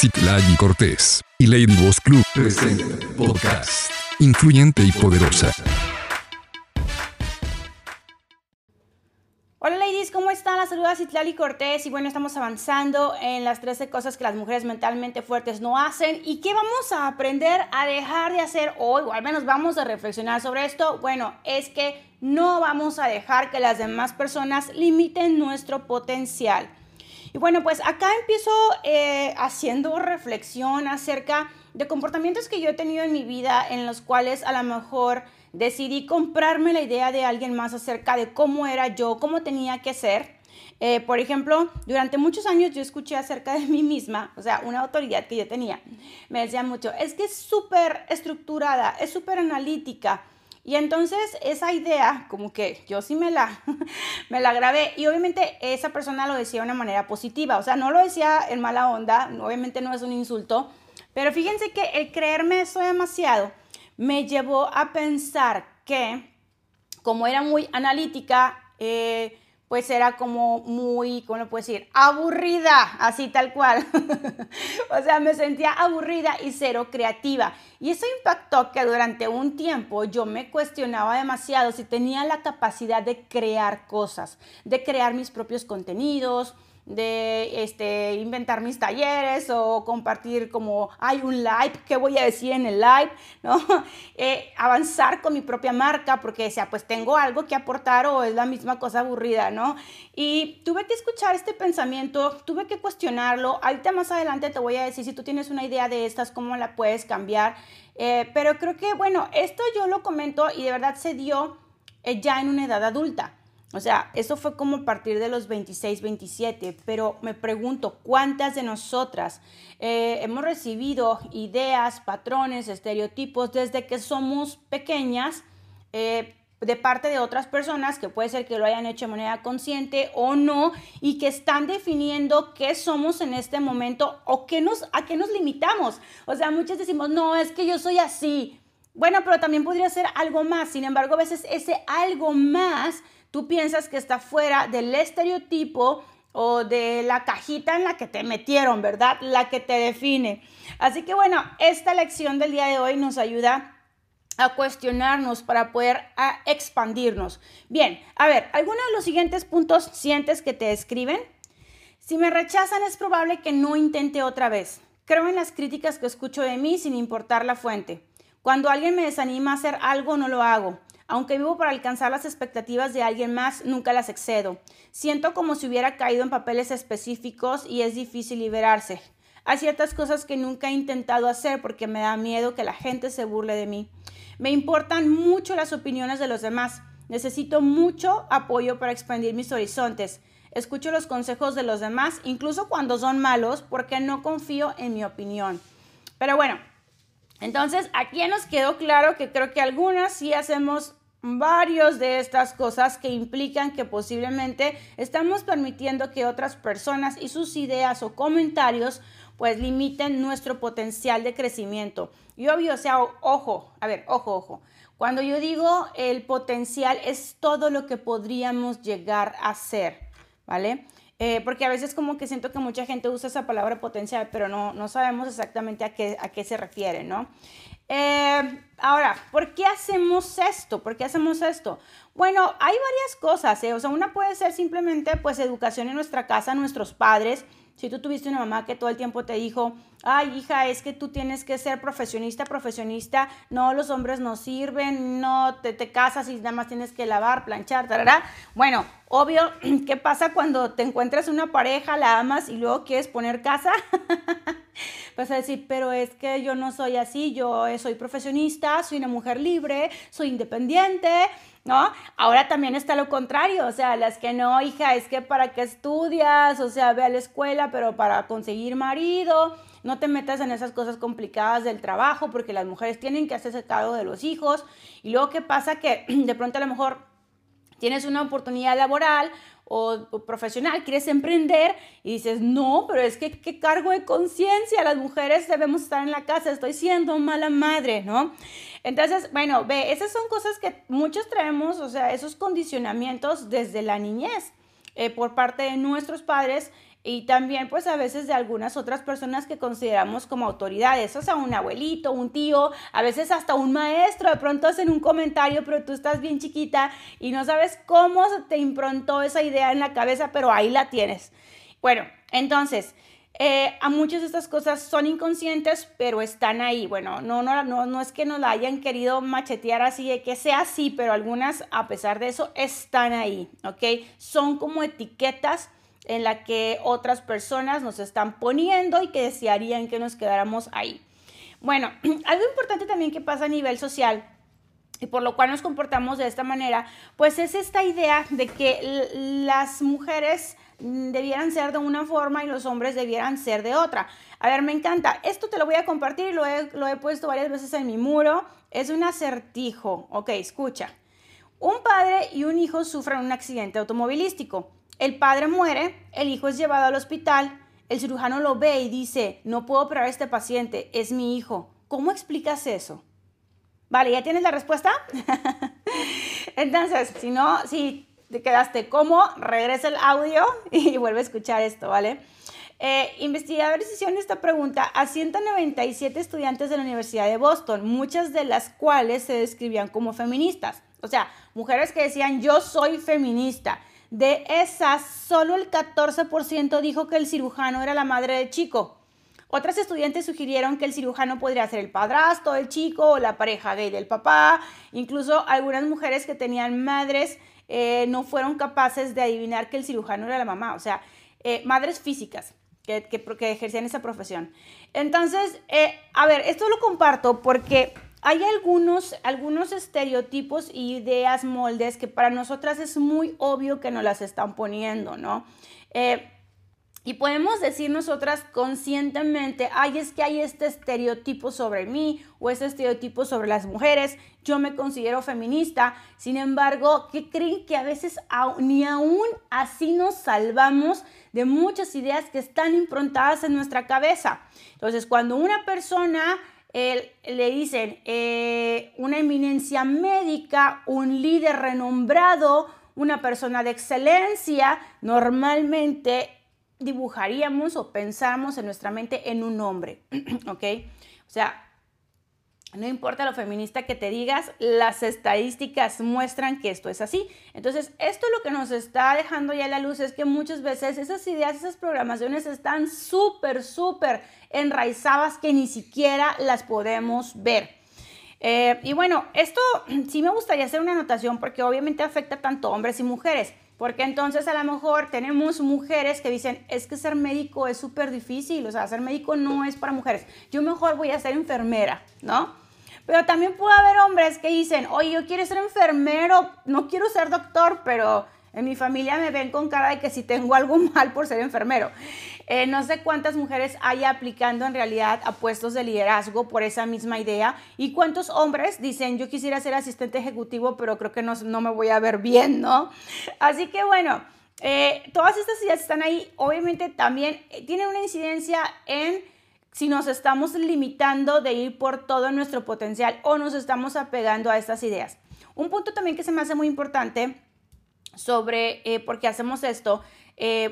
Citlali Cortés y Lady Boss Club presenta podcast influyente y poderosa. Hola ladies, ¿cómo están? Las saluda Citlali Cortés y bueno, estamos avanzando en las 13 cosas que las mujeres mentalmente fuertes no hacen y qué vamos a aprender a dejar de hacer hoy o al menos vamos a reflexionar sobre esto. Bueno, es que no vamos a dejar que las demás personas limiten nuestro potencial. Y bueno, pues acá empiezo eh, haciendo reflexión acerca de comportamientos que yo he tenido en mi vida en los cuales a lo mejor decidí comprarme la idea de alguien más acerca de cómo era yo, cómo tenía que ser. Eh, por ejemplo, durante muchos años yo escuché acerca de mí misma, o sea, una autoridad que yo tenía. Me decía mucho, es que es súper estructurada, es súper analítica, y entonces esa idea, como que yo sí me la, me la grabé y obviamente esa persona lo decía de una manera positiva, o sea, no lo decía en mala onda, obviamente no es un insulto, pero fíjense que el creerme eso demasiado me llevó a pensar que como era muy analítica, eh, pues era como muy, ¿cómo lo puedo decir? Aburrida, así tal cual. o sea, me sentía aburrida y cero creativa. Y eso impactó que durante un tiempo yo me cuestionaba demasiado si tenía la capacidad de crear cosas, de crear mis propios contenidos, de este, inventar mis talleres o compartir como hay un live, ¿qué voy a decir en el live? ¿no? Eh, avanzar con mi propia marca porque decía, pues tengo algo que aportar o es la misma cosa aburrida, ¿no? Y tuve que escuchar este pensamiento, tuve que cuestionarlo. Ahorita más adelante te voy a decir si tú tienes una idea de estas, cómo la puedes cambiar. Eh, pero creo que, bueno, esto yo lo comento y de verdad se dio eh, ya en una edad adulta. O sea, eso fue como a partir de los 26, 27, pero me pregunto, ¿cuántas de nosotras eh, hemos recibido ideas, patrones, estereotipos desde que somos pequeñas eh, de parte de otras personas que puede ser que lo hayan hecho de manera consciente o no y que están definiendo qué somos en este momento o qué nos, a qué nos limitamos? O sea, muchas decimos, no, es que yo soy así. Bueno, pero también podría ser algo más. Sin embargo, a veces ese algo más tú piensas que está fuera del estereotipo o de la cajita en la que te metieron, ¿verdad? La que te define. Así que bueno, esta lección del día de hoy nos ayuda a cuestionarnos para poder expandirnos. Bien, a ver, ¿algunos de los siguientes puntos sientes que te describen? Si me rechazan es probable que no intente otra vez. Creo en las críticas que escucho de mí sin importar la fuente. Cuando alguien me desanima a hacer algo, no lo hago. Aunque vivo para alcanzar las expectativas de alguien más, nunca las excedo. Siento como si hubiera caído en papeles específicos y es difícil liberarse. Hay ciertas cosas que nunca he intentado hacer porque me da miedo que la gente se burle de mí. Me importan mucho las opiniones de los demás. Necesito mucho apoyo para expandir mis horizontes. Escucho los consejos de los demás, incluso cuando son malos, porque no confío en mi opinión. Pero bueno, entonces aquí nos quedó claro que creo que algunas sí hacemos varios de estas cosas que implican que posiblemente estamos permitiendo que otras personas y sus ideas o comentarios pues limiten nuestro potencial de crecimiento. Y obvio, o sea, ojo, a ver, ojo, ojo. Cuando yo digo el potencial es todo lo que podríamos llegar a ser, ¿vale? Eh, porque a veces como que siento que mucha gente usa esa palabra potencial, pero no, no sabemos exactamente a qué, a qué se refiere, ¿no? Eh, ahora, ¿por qué hacemos esto? ¿Por qué hacemos esto? Bueno, hay varias cosas, ¿eh? O sea, una puede ser simplemente pues educación en nuestra casa, nuestros padres. Si tú tuviste una mamá que todo el tiempo te dijo, ay hija, es que tú tienes que ser profesionista, profesionista, no, los hombres no sirven, no te, te casas y nada más tienes que lavar, planchar, tarará. Bueno, obvio, ¿qué pasa cuando te encuentras una pareja, la amas y luego quieres poner casa? Vas a decir, pero es que yo no soy así, yo soy profesionista, soy una mujer libre, soy independiente, ¿no? Ahora también está lo contrario, o sea, las que no, hija, es que para qué estudias, o sea, ve a la escuela, pero para conseguir marido, no te metas en esas cosas complicadas del trabajo, porque las mujeres tienen que hacerse cargo de los hijos. Y luego, ¿qué pasa? Que de pronto a lo mejor tienes una oportunidad laboral o, profesional, quieres emprender y dices, no, pero es que qué cargo de conciencia, las mujeres debemos estar en la casa, estoy siendo mala madre, ¿no? Entonces, bueno, ve, esas son cosas que muchos traemos, o sea, esos condicionamientos desde la niñez eh, por parte de nuestros padres y también pues a veces de algunas otras personas que consideramos como autoridades, o sea, un abuelito, un tío, a veces hasta un maestro, de pronto hacen un comentario, pero tú estás bien chiquita y no sabes cómo te improntó esa idea en la cabeza, pero ahí la tienes. Bueno, entonces, eh, a muchas de estas cosas son inconscientes, pero están ahí. Bueno, no, no, no, no es que nos la hayan querido machetear así, de que sea así, pero algunas, a pesar de eso, están ahí, ¿ok? Son como etiquetas en la que otras personas nos están poniendo y que desearían que nos quedáramos ahí. Bueno, algo importante también que pasa a nivel social y por lo cual nos comportamos de esta manera, pues es esta idea de que las mujeres debieran ser de una forma y los hombres debieran ser de otra. A ver, me encanta. Esto te lo voy a compartir, lo he, lo he puesto varias veces en mi muro. Es un acertijo. Ok, escucha. Un padre y un hijo sufren un accidente automovilístico. El padre muere, el hijo es llevado al hospital, el cirujano lo ve y dice, no puedo operar a este paciente, es mi hijo. ¿Cómo explicas eso? Vale, ¿ya tienes la respuesta? Entonces, si no, si te quedaste como, regresa el audio y vuelve a escuchar esto, ¿vale? Eh, investigadores hicieron esta pregunta a 197 estudiantes de la Universidad de Boston, muchas de las cuales se describían como feministas. O sea, mujeres que decían yo soy feminista. De esas, solo el 14% dijo que el cirujano era la madre del chico. Otras estudiantes sugirieron que el cirujano podría ser el padrastro del chico o la pareja gay del papá. Incluso algunas mujeres que tenían madres eh, no fueron capaces de adivinar que el cirujano era la mamá, o sea, eh, madres físicas que, que, ejercían esa profesión. Entonces, eh, a ver, esto lo comparto porque hay algunos, algunos estereotipos y ideas, moldes que para nosotras es muy obvio que nos las están poniendo, ¿no? Y podemos decir nosotras conscientemente, ay, es que hay este estereotipo sobre mí o este estereotipo sobre las mujeres, yo me considero feminista, sin embargo, ¿qué creen que a veces ni aún así nos salvamos de muchas ideas que están improntadas en nuestra cabeza? Entonces, cuando una persona le dicen eh, una eminencia médica, un líder renombrado, una persona de excelencia, normalmente dibujaríamos o pensamos en nuestra mente en un hombre, ¿ok? O sea, no importa lo feminista que te digas, las estadísticas muestran que esto es así. Entonces, esto lo que nos está dejando ya la luz es que muchas veces esas ideas, esas programaciones están súper, súper enraizadas que ni siquiera las podemos ver. Eh, y bueno, esto sí me gustaría hacer una anotación porque obviamente afecta tanto hombres y mujeres. Porque entonces a lo mejor tenemos mujeres que dicen, es que ser médico es súper difícil, o sea, ser médico no es para mujeres, yo mejor voy a ser enfermera, ¿no? Pero también puede haber hombres que dicen, oye, yo quiero ser enfermero, no quiero ser doctor, pero en mi familia me ven con cara de que si tengo algo mal por ser enfermero. Eh, no sé cuántas mujeres hay aplicando en realidad a puestos de liderazgo por esa misma idea y cuántos hombres dicen yo quisiera ser asistente ejecutivo pero creo que no, no me voy a ver bien, ¿no? Así que bueno, eh, todas estas ideas están ahí. Obviamente también eh, tienen una incidencia en si nos estamos limitando de ir por todo nuestro potencial o nos estamos apegando a estas ideas. Un punto también que se me hace muy importante sobre por qué hacemos esto,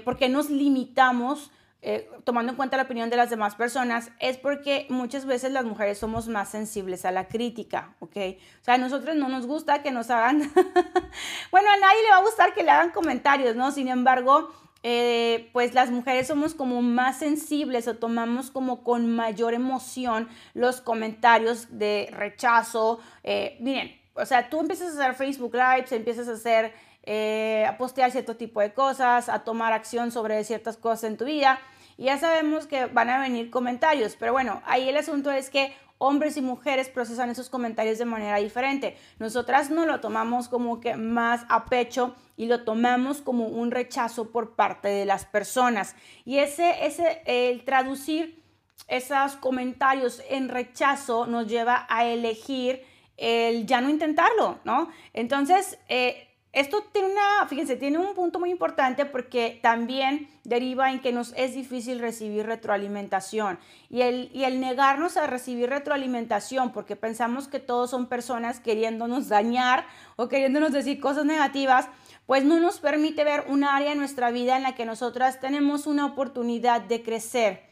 por qué nos limitamos eh, tomando en cuenta la opinión de las demás personas, es porque muchas veces las mujeres somos más sensibles a la crítica, ¿ok? O sea, a nosotros no nos gusta que nos hagan, bueno, a nadie le va a gustar que le hagan comentarios, ¿no? Sin embargo, eh, pues las mujeres somos como más sensibles o tomamos como con mayor emoción los comentarios de rechazo. Eh, miren, o sea, tú empiezas a hacer Facebook Lives, empiezas a hacer, a postear cierto tipo de cosas, a tomar acción sobre ciertas cosas en tu vida y ya sabemos que van a venir comentarios, pero bueno, ahí el asunto es que hombres y mujeres procesan esos comentarios de manera diferente. Nosotras no lo tomamos como que más a pecho y lo tomamos como un rechazo por parte de las personas. Y ese, ese, el traducir esos comentarios en rechazo nos lleva a elegir el ya no intentarlo, ¿no? Entonces, eh, esto tiene una, fíjense, tiene un punto muy importante porque también deriva en que nos es difícil recibir retroalimentación y el, y el negarnos a recibir retroalimentación porque pensamos que todos son personas queriéndonos dañar o queriéndonos decir cosas negativas, pues no nos permite ver un área en nuestra vida en la que nosotras tenemos una oportunidad de crecer.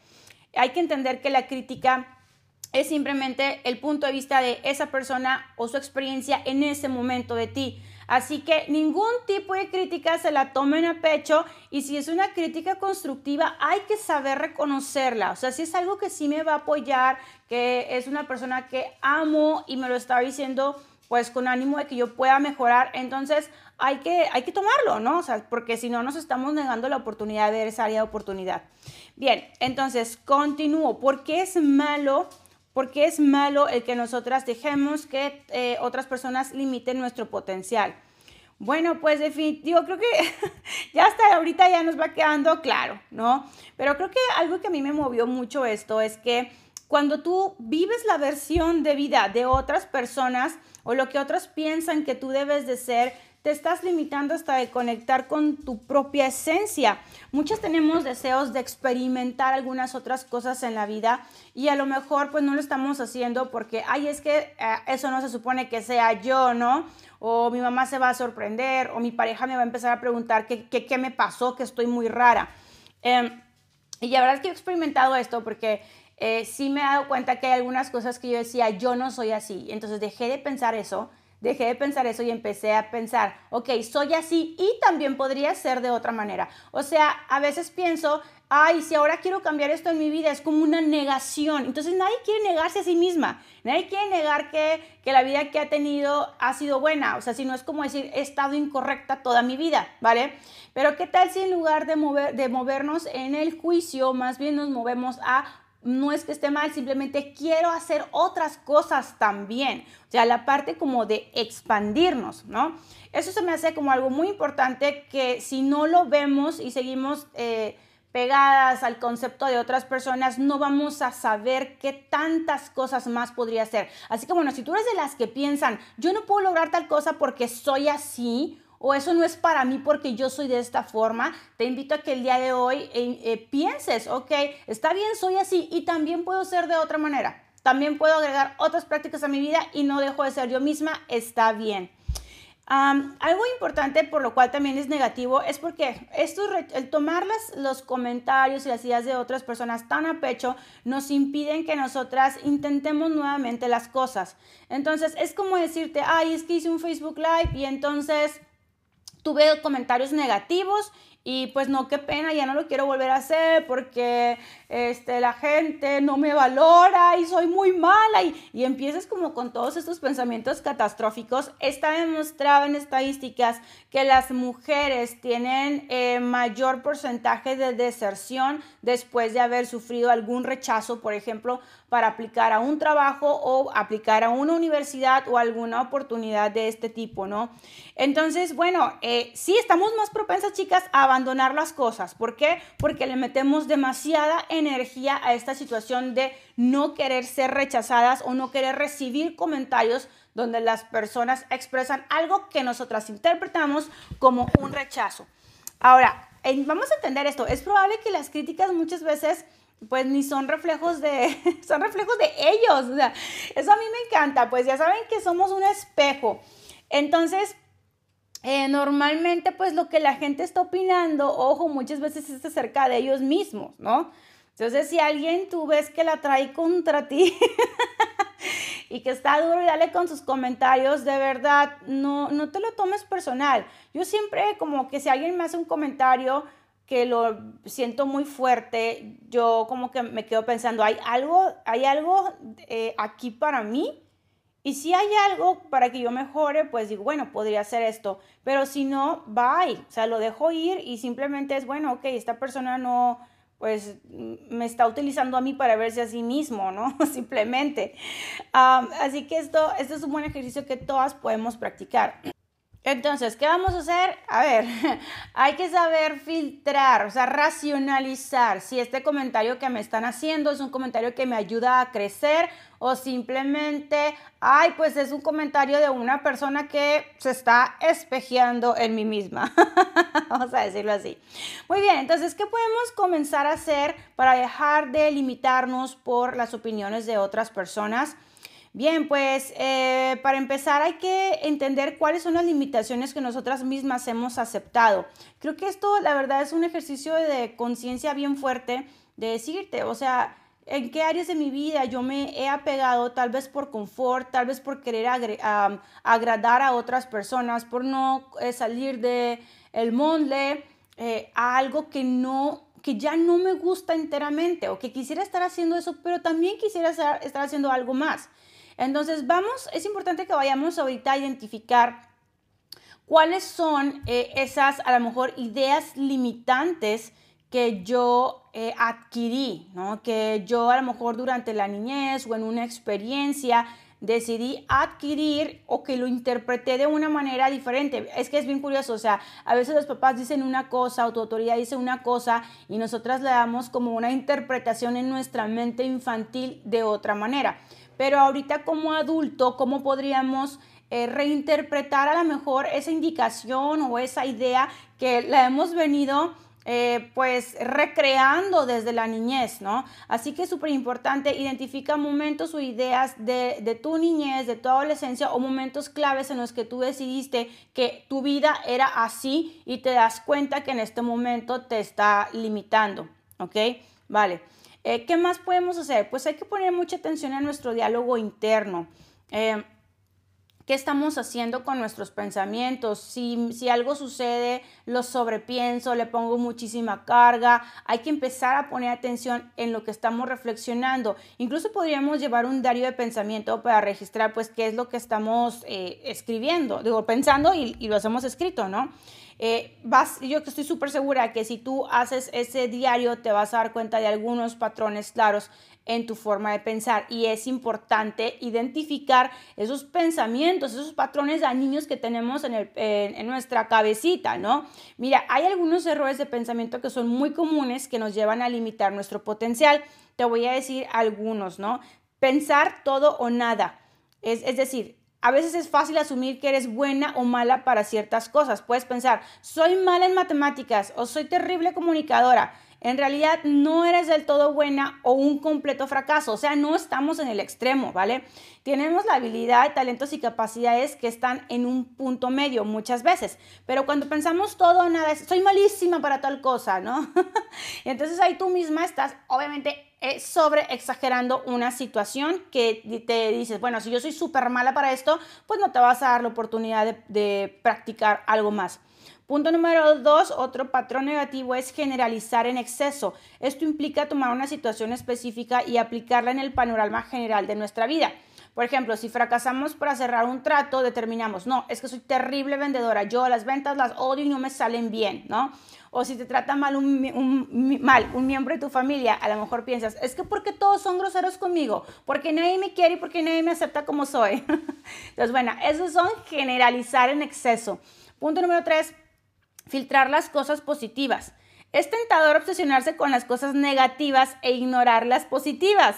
Hay que entender que la crítica es simplemente el punto de vista de esa persona o su experiencia en ese momento de ti. Así que ningún tipo de crítica se la tomen a pecho y si es una crítica constructiva hay que saber reconocerla. O sea, si es algo que sí me va a apoyar, que es una persona que amo y me lo está diciendo pues con ánimo de que yo pueda mejorar, entonces hay que, hay que tomarlo, ¿no? O sea, porque si no nos estamos negando la oportunidad de ver esa área de oportunidad. Bien, entonces continúo. ¿Por qué es malo? Porque es malo el que nosotras dejemos que eh, otras personas limiten nuestro potencial. Bueno, pues definitivo, creo que ya hasta ahorita ya nos va quedando claro, ¿no? Pero creo que algo que a mí me movió mucho esto es que cuando tú vives la versión de vida de otras personas o lo que otros piensan que tú debes de ser, te estás limitando hasta de conectar con tu propia esencia. Muchas tenemos deseos de experimentar algunas otras cosas en la vida y a lo mejor pues no lo estamos haciendo porque, ay, es que eh, eso no se supone que sea yo, ¿no? O mi mamá se va a sorprender o mi pareja me va a empezar a preguntar qué, qué, me pasó, que estoy muy rara. Em, y la verdad es que he experimentado esto porque eh, sí me he dado cuenta que hay algunas cosas que yo decía, yo no soy así. Entonces dejé de pensar eso dejé de pensar eso y empecé a pensar, ok, soy así y también podría ser de otra manera. O sea, a veces pienso, ay, si ahora quiero cambiar esto en mi vida, es como una negación. Entonces nadie quiere negarse a sí misma, nadie quiere negar que, que la vida que ha tenido ha sido buena. O sea, si no es como decir, he estado incorrecta toda mi vida, ¿vale? Pero ¿qué tal si en lugar de, mover, de movernos en el juicio, más bien nos movemos a no es que esté mal, simplemente quiero hacer otras cosas también. O sea, la parte como de expandirnos, ¿no? Eso se me hace como algo muy importante que si no lo vemos y seguimos eh, pegadas al concepto de otras personas, no vamos a saber qué tantas cosas más podría ser. Así que bueno, si tú eres de las que piensan, yo no puedo lograr tal cosa porque soy así, o eso no es para mí porque yo soy de esta forma, te invito a que el día de hoy eh, pienses, ok, está bien, soy así y también puedo ser de otra manera. También puedo agregar otras prácticas a mi vida y no dejo de ser yo misma, está bien. algo importante por lo cual también es negativo es porque esto, el tomar los comentarios y las ideas de otras personas tan a pecho nos impiden que nosotras intentemos nuevamente las cosas. Entonces es como decirte, ay, es que hice un Facebook Live y entonces tuve comentarios negativos y pues no, qué pena, ya no lo quiero volver a hacer porque este, la gente no me valora y soy muy mala y, y empiezas como con todos estos pensamientos catastróficos. Está demostrado en estadísticas que las mujeres tienen eh, mayor porcentaje de deserción después de haber sufrido algún rechazo, por ejemplo, para aplicar a un trabajo o aplicar a una universidad o alguna oportunidad de este tipo, ¿no? Entonces, bueno, eh, sí estamos más propensas, chicas, a abandonar las cosas. ¿Por qué? Porque le metemos demasiada energía a esta situación de no querer ser rechazadas o no querer recibir comentarios donde las personas expresan algo que nosotras interpretamos como un rechazo. Ahora, vamos a entender esto. Es probable que las críticas muchas veces pues ni son reflejos de, son reflejos de ellos. O sea, eso a mí me encanta, pues ya saben que somos un espejo. Entonces, eh, normalmente pues lo que la gente está opinando, ojo, muchas veces es acerca de ellos mismos, ¿no? Entonces, si alguien tú ves que la trae contra ti y que está duro y dale con sus comentarios, de verdad, no, no te lo tomes personal. Yo siempre como que si alguien me hace un comentario que lo siento muy fuerte, yo como que me quedo pensando, ¿hay algo, hay algo eh, aquí para mí? Y si hay algo para que yo mejore, pues digo, bueno, podría hacer esto. Pero si no, bye. O sea, lo dejo ir y simplemente es, bueno, ok, esta persona no, pues me está utilizando a mí para verse a sí mismo, ¿no? Simplemente. así que esto, esto es un buen ejercicio que todas podemos practicar. Entonces, ¿qué vamos a hacer? A ver, hay que saber filtrar, o sea, racionalizar si este comentario que me están haciendo es un comentario que me ayuda a crecer o simplemente, ay, pues es un comentario de una persona que se está espejeando en mí misma. vamos a decirlo así. Muy bien, entonces, ¿qué podemos comenzar a hacer para dejar de limitarnos por las opiniones de otras personas? Bien, pues eh, para empezar hay que entender cuáles son las limitaciones que nosotras mismas hemos aceptado. Creo que esto, la verdad, es un ejercicio de conciencia bien fuerte de decirte, o sea, en qué áreas de mi vida yo me he apegado, tal vez por confort, tal vez por querer agradar a otras personas, por no eh, salir de el molde eh, a algo que no que ya no me gusta enteramente o que quisiera estar haciendo eso, pero también quisiera estar haciendo algo más. Entonces, vamos, es importante que vayamos ahorita a identificar cuáles son eh, esas, a lo mejor, ideas limitantes que yo eh, adquirí, ¿no? que yo a lo mejor durante la niñez o en una experiencia decidí adquirir o que lo interpreté de una manera diferente. Es que es bien curioso, o sea, a veces los papás dicen una cosa o tu autoridad dice una cosa y nosotras le damos como una interpretación en nuestra mente infantil de otra manera. Pero ahorita como adulto, ¿cómo podríamos eh, reinterpretar a lo mejor esa indicación o esa idea que la hemos venido eh, pues recreando desde la niñez, ¿no? Así que es súper importante, identifica momentos o ideas de, de, tu niñez, de tu adolescencia o momentos claves en los que tú decidiste que tu vida era así y te das cuenta que en este momento te está limitando, ¿ok? Vale. Eh, ¿Qué más podemos hacer? Pues hay que poner mucha atención a nuestro diálogo interno. Eh, ¿Qué estamos haciendo con nuestros pensamientos? Si, algo sucede, lo sobrepienso, le pongo muchísima carga. Hay que empezar a poner atención en lo que estamos reflexionando. Incluso podríamos llevar un diario de pensamiento para registrar, pues, qué es lo que estamos eh, escribiendo, digo, pensando y, y lo hacemos escrito, ¿no? Eh, vas, yo estoy súper segura que si tú haces ese diario te vas a dar cuenta de algunos patrones claros en tu forma de pensar y es importante identificar esos pensamientos, esos patrones dañinos que tenemos en, en, nuestra cabecita, ¿no? Mira, hay algunos errores de pensamiento que son muy comunes que nos llevan a limitar nuestro potencial. Te voy a decir algunos, ¿no? Pensar todo o nada. Es, es decir, a veces es fácil asumir que eres buena o mala para ciertas cosas. Puedes pensar, soy mala en matemáticas o soy terrible comunicadora. En realidad no eres del todo buena o un completo fracaso. O sea, no estamos en el extremo, ¿vale? Tenemos la habilidad, talentos y capacidades que están en un punto medio muchas veces. Pero cuando pensamos todo nada, soy malísima para tal cosa, ¿no? Entonces ahí tú misma estás, obviamente, sobre exagerando una situación que te dices, bueno, si yo soy súper mala para esto, pues no te vas a dar la oportunidad de, de practicar algo más. Punto número dos, otro patrón negativo es generalizar en exceso. Esto implica tomar una situación específica y aplicarla en el panorama general de nuestra vida. Por ejemplo, si fracasamos para cerrar un trato, determinamos, no, es que soy terrible vendedora, yo las ventas las odio y no me salen bien, ¿no? O si te trata mal un, mal un miembro de tu familia, a lo mejor piensas, es que porque todos son groseros conmigo, porque nadie me quiere y porque nadie me acepta como soy. Entonces, bueno, esos son generalizar en exceso. Punto número tres, filtrar las cosas positivas. Es tentador obsesionarse con las cosas negativas e ignorar las positivas.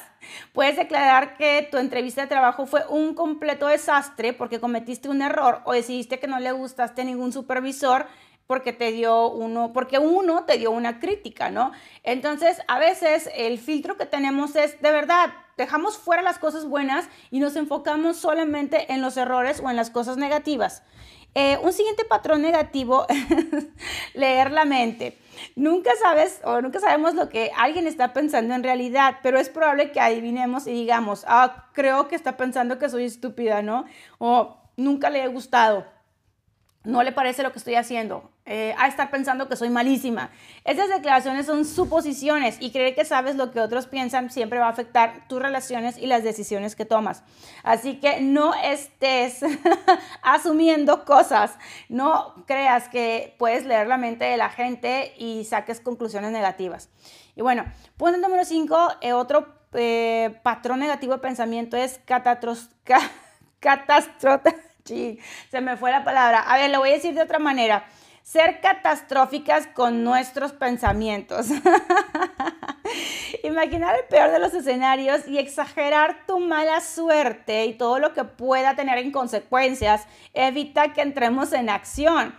Puedes declarar que tu entrevista de trabajo fue un completo desastre porque cometiste un error o decidiste que no le gustaste a ningún supervisor porque te dio uno, porque uno te dio una crítica, ¿no? Entonces, a veces el filtro que tenemos es de verdad, dejamos fuera las cosas buenas y nos enfocamos solamente en los errores o en las cosas negativas. Eh, un siguiente patrón negativo, leer la mente. Nunca sabes o nunca sabemos lo que alguien está pensando en realidad, pero es probable que adivinemos y digamos, ah, creo que está pensando que soy estúpida, ¿no? O nunca le he gustado no le parece lo que estoy haciendo, eh, a estar pensando que soy malísima. Esas declaraciones son suposiciones y creer que sabes lo que otros piensan siempre va a afectar tus relaciones y las decisiones que tomas. Así que no estés asumiendo cosas, no creas que puedes leer la mente de la gente y saques conclusiones negativas. Y bueno, punto número 5, eh, otro eh, patrón negativo de pensamiento es catastrófico se me fue la palabra. A ver, lo voy a decir de otra manera. Ser catastróficas con nuestros pensamientos. Imaginar el peor de los escenarios y exagerar tu mala suerte y todo lo que pueda tener en consecuencias evita que entremos en acción.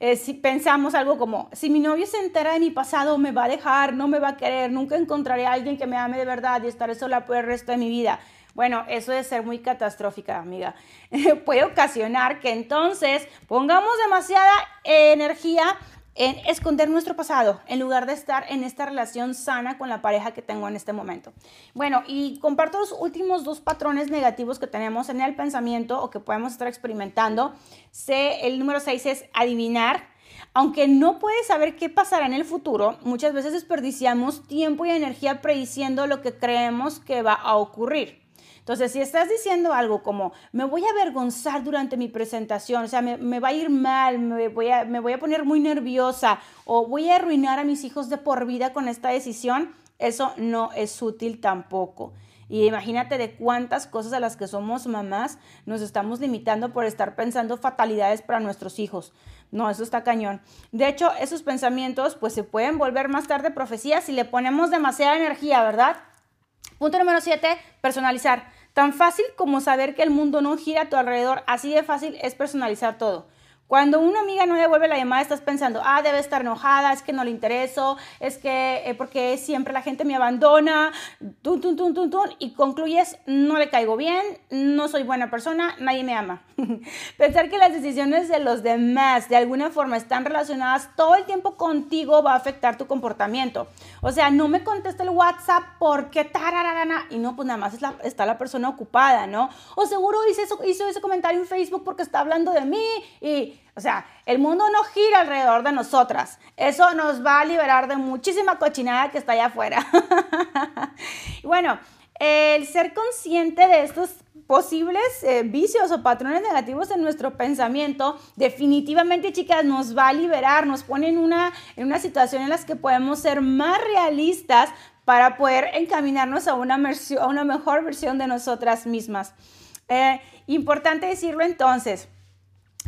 eh, si pensamos algo como, si mi novio se entera de mi pasado, me va a dejar, no me va a querer, nunca encontraré a alguien que me ame de verdad y estaré sola por el resto de mi vida. Bueno, eso de ser muy catastrófica, amiga. Puede ocasionar que entonces pongamos demasiada energía en esconder nuestro pasado en lugar de estar en esta relación sana con la pareja que tengo en este momento. Bueno, y comparto los últimos dos patrones negativos que tenemos en el pensamiento o que podemos estar experimentando. C, el número 6 es adivinar. Aunque no puedes saber qué pasará en el futuro, muchas veces desperdiciamos tiempo y energía prediciendo lo que creemos que va a ocurrir. Entonces, si estás diciendo algo como, me voy a avergonzar durante mi presentación, o sea, me, va a ir mal, me voy a, poner muy nerviosa o voy a arruinar a mis hijos de por vida con esta decisión, eso no es útil tampoco. Y imagínate de cuántas cosas a las que somos mamás nos estamos limitando por estar pensando fatalidades para nuestros hijos. No, eso está cañón. De hecho, esos pensamientos pues se pueden volver más tarde profecías si le ponemos demasiada energía, ¿verdad? Punto número siete, personalizar. Tan fácil como saber que el mundo no gira a tu alrededor, así de fácil es personalizar todo. Cuando una amiga no devuelve la llamada, estás pensando, ah, debe estar enojada, es que no le intereso, es que eh, porque siempre la gente me abandona, tun, tun, tun, tun, tun, y concluyes, no le caigo bien, no soy buena persona, nadie me ama. Pensar que las decisiones de los demás de alguna forma están relacionadas todo el tiempo contigo va a afectar tu comportamiento. O sea, no me contesta el WhatsApp porque tarararana, y no, pues nada más está la persona ocupada, ¿no? O seguro hizo, hizo ese comentario en Facebook porque está hablando de mí y o sea, el mundo no gira alrededor de nosotras. Eso nos va a liberar de muchísima cochinada que está allá afuera. bueno, el ser consciente de estos posibles eh, vicios o patrones negativos en nuestro pensamiento, definitivamente, chicas, nos va a liberar, nos pone en una, en una situación en la que podemos ser más realistas para poder encaminarnos a una, a una mejor versión de nosotras mismas. Eh, importante decirlo entonces.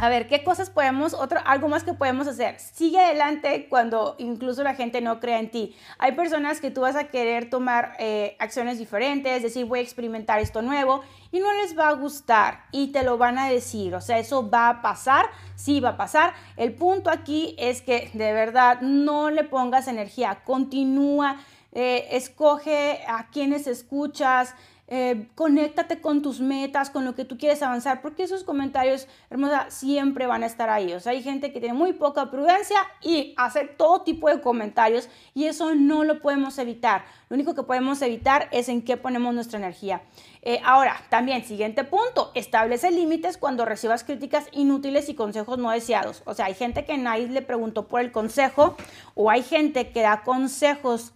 A ver, ¿qué cosas podemos, otro, algo más que podemos hacer? Sigue adelante cuando incluso la gente no crea en ti. Hay personas que tú vas a querer tomar eh, acciones diferentes, decir, voy a experimentar esto nuevo y no les va a gustar y te lo van a decir. O sea, eso va a pasar, sí va a pasar. El punto aquí es que de verdad no le pongas energía, continúa, eh, escoge a quienes escuchas, eh, conéctate con tus metas, con lo que tú quieres avanzar, porque esos comentarios, hermosa, siempre van a estar ahí. O sea, hay gente que tiene muy poca prudencia y hace todo tipo de comentarios y eso no lo podemos evitar. Lo único que podemos evitar es en qué ponemos nuestra energía. Eh, ahora, también, siguiente punto, establece límites cuando recibas críticas inútiles y consejos no deseados. O sea, hay gente que nadie le preguntó por el consejo o hay gente que da consejos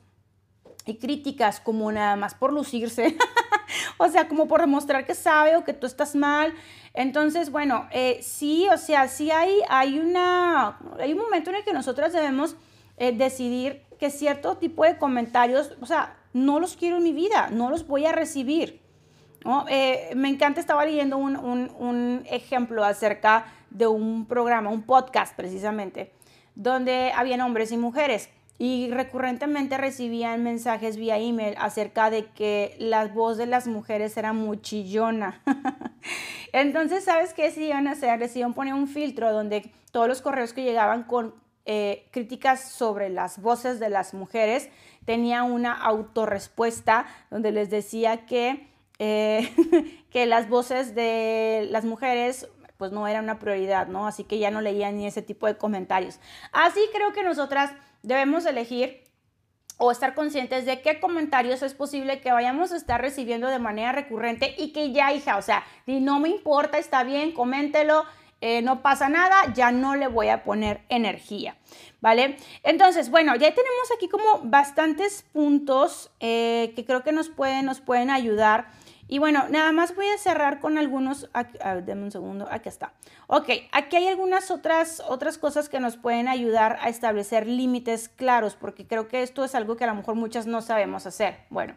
y críticas como nada más por lucirse, o sea, como por demostrar que sabe o que tú estás mal. Entonces, bueno, eh, sí, o sea, sí hay, hay, una, hay un momento en el que nosotras debemos eh, decidir que cierto tipo de comentarios, o sea, no los quiero en mi vida, no los voy a recibir. Eh, me encanta, estaba leyendo un, un, ejemplo acerca de un programa, un podcast precisamente, donde habían hombres y mujeres y recurrentemente recibían mensajes vía email acerca de que la voz de las mujeres era muy chillona. Entonces, ¿sabes qué decidieron hacer? Decidieron poner un filtro donde todos los correos que llegaban con eh, críticas sobre las voces de las mujeres tenía una autorrespuesta donde les decía que, eh, que las voces de las mujeres pues no eran una prioridad, ¿no? Así que ya no leían ni ese tipo de comentarios. Así creo que nosotras debemos elegir o estar conscientes de qué comentarios es posible que vayamos a estar recibiendo de manera recurrente y que ya, hija, o sea, ni no me importa, está bien, coméntelo, eh, no pasa nada, ya no le voy a poner energía, ¿vale? Entonces, bueno, ya tenemos aquí como bastantes puntos eh, que creo que nos pueden, nos pueden ayudar y bueno, nada más voy a cerrar con algunos, aquí, un segundo, aquí está. Ok, aquí hay algunas otras, otras cosas que nos pueden ayudar a establecer límites claros, porque creo que esto es algo que a lo mejor muchas no sabemos hacer. Bueno,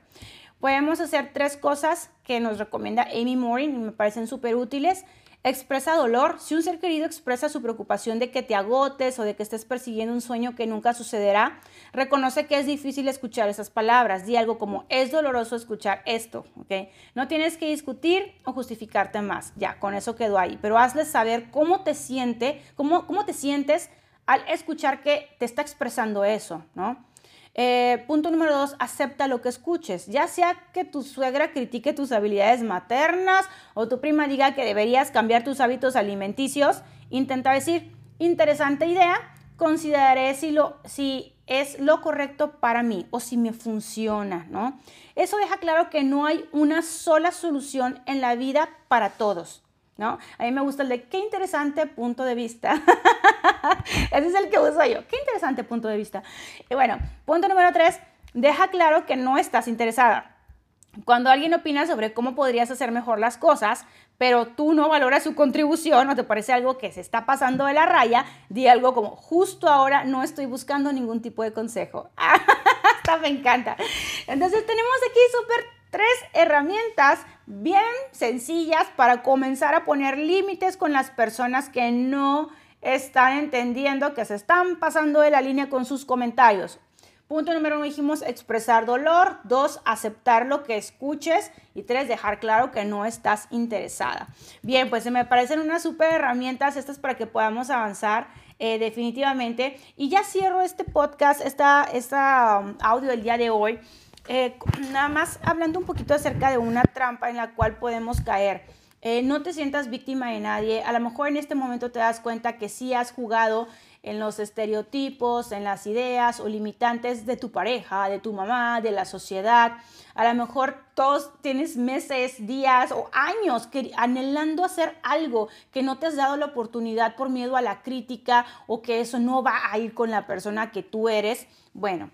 podemos hacer tres cosas que nos recomienda Amy Morin y me parecen súper útiles. Expresa dolor. Si un ser querido expresa su preocupación de que te agotes o de que estés persiguiendo un sueño que nunca sucederá, reconoce que es difícil escuchar esas palabras. Di algo como, es doloroso escuchar esto, ¿ok? No tienes que discutir o justificarte más. Ya, con eso quedó ahí. Pero hazle saber cómo te siente, cómo, cómo te sientes al escuchar que te está expresando eso, ¿no? Eh, punto número dos, acepta lo que escuches. Ya sea que tu suegra critique tus habilidades maternas o tu prima diga que deberías cambiar tus hábitos alimenticios, intenta decir, interesante idea, consideraré si, lo, si es lo correcto para mí o si me funciona, ¿no? Eso deja claro que no hay una sola solución en la vida para todos. ¿No? A mí me gusta el de qué interesante punto de vista. Ese es el que uso yo. Qué interesante punto de vista. Y bueno, punto número tres, deja claro que no estás interesada. Cuando alguien opina sobre cómo podrías hacer mejor las cosas, pero tú no valoras su contribución o te parece algo que se está pasando de la raya, di algo como, justo ahora no estoy buscando ningún tipo de consejo. Esta me encanta. Entonces tenemos aquí súper tres herramientas bien sencillas para comenzar a poner límites con las personas que no están entendiendo que se están pasando de la línea con sus comentarios. Punto número uno dijimos expresar dolor. Dos, aceptar lo que escuches. Y tres, dejar claro que no estás interesada. Bien, pues se me parecen unas súper herramientas estas para que podamos avanzar eh, definitivamente. Y ya cierro este podcast, esta, esta um, audio del día de hoy. Eh, nada más hablando un poquito acerca de una trampa en la cual podemos caer. Eh, no te sientas víctima de nadie. A lo mejor en este momento te das cuenta que sí has jugado en los estereotipos, en las ideas o limitantes de tu pareja, de tu mamá, de la sociedad. A lo mejor todos tienes meses, días o años que, anhelando hacer algo que no te has dado la oportunidad por miedo a la crítica o que eso no va a ir con la persona que tú eres. Bueno,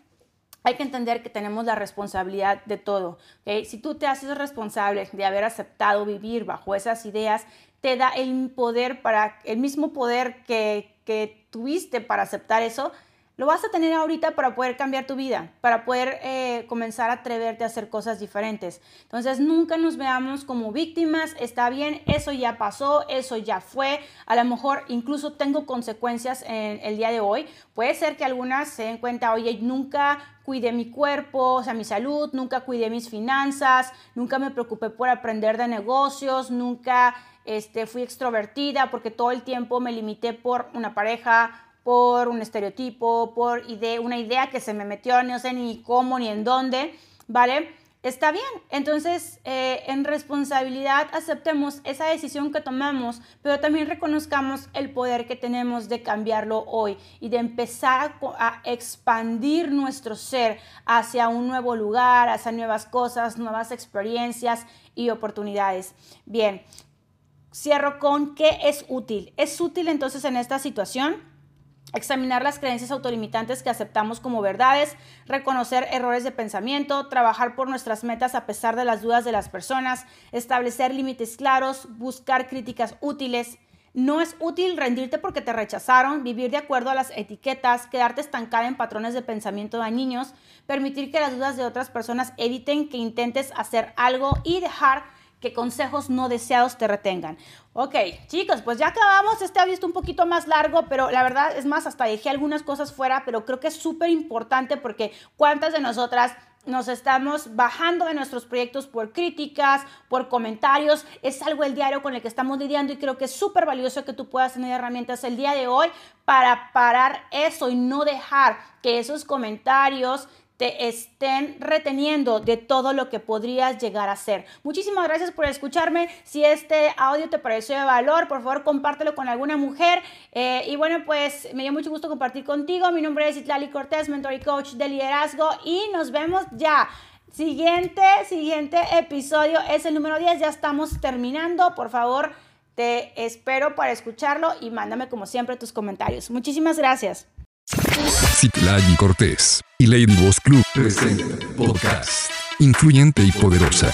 hay que entender que tenemos la responsabilidad de todo. Si tú te haces responsable de haber aceptado vivir bajo esas ideas, te da el poder para, el mismo poder que, que tuviste para aceptar eso, lo vas a tener ahorita para poder cambiar tu vida, para poder eh, comenzar a atreverte a hacer cosas diferentes. Entonces, nunca nos veamos como víctimas, está bien, eso ya pasó, eso ya fue, a lo mejor incluso tengo consecuencias en el día de hoy. Puede ser que algunas se den cuenta, oye, nunca cuidé mi cuerpo, o sea, mi salud, nunca cuidé mis finanzas, nunca me preocupé por aprender de negocios, nunca este, fui extrovertida porque todo el tiempo me limité por una pareja, por un estereotipo, por una idea que se me metió, no sé ni cómo ni en dónde, ¿vale? Está bien, entonces eh, en responsabilidad aceptemos esa decisión que tomamos, pero también reconozcamos el poder que tenemos de cambiarlo hoy y de empezar a, a expandir nuestro ser hacia un nuevo lugar, hacia nuevas cosas, nuevas experiencias y oportunidades. Bien, cierro con qué es útil. Es útil entonces en esta situación examinar las creencias autolimitantes que aceptamos como verdades, reconocer errores de pensamiento, trabajar por nuestras metas a pesar de las dudas de las personas, establecer límites claros, buscar críticas útiles. No es útil rendirte porque te rechazaron, vivir de acuerdo a las etiquetas, quedarte estancada en patrones de pensamiento dañinos, permitir que las dudas de otras personas eviten que intentes hacer algo y dejar que consejos no deseados te retengan. Ok, chicos, pues ya acabamos. Este ha visto un poquito más largo, pero la verdad es más, hasta dejé algunas cosas fuera, pero creo que es súper importante porque cuántas de nosotras nos estamos bajando de nuestros proyectos por críticas, por comentarios. Es algo el diario con el que estamos lidiando y creo que es súper valioso que tú puedas tener herramientas el día de hoy para parar eso y no dejar que esos comentarios te estén reteniendo de todo lo que podrías llegar a ser. Muchísimas gracias por escucharme. Si este audio te pareció de valor, por favor compártelo con alguna mujer. Eh, y bueno, pues me dio mucho gusto compartir contigo. Mi nombre es Itlali Cortés, mentor y coach de liderazgo. Y nos vemos ya. Siguiente, siguiente episodio es el número 10. Ya estamos terminando. Por favor, te espero para escucharlo y mándame como siempre tus comentarios. Muchísimas gracias. Citlali Cortés y Boss Club presenta podcast influyente y poderosa.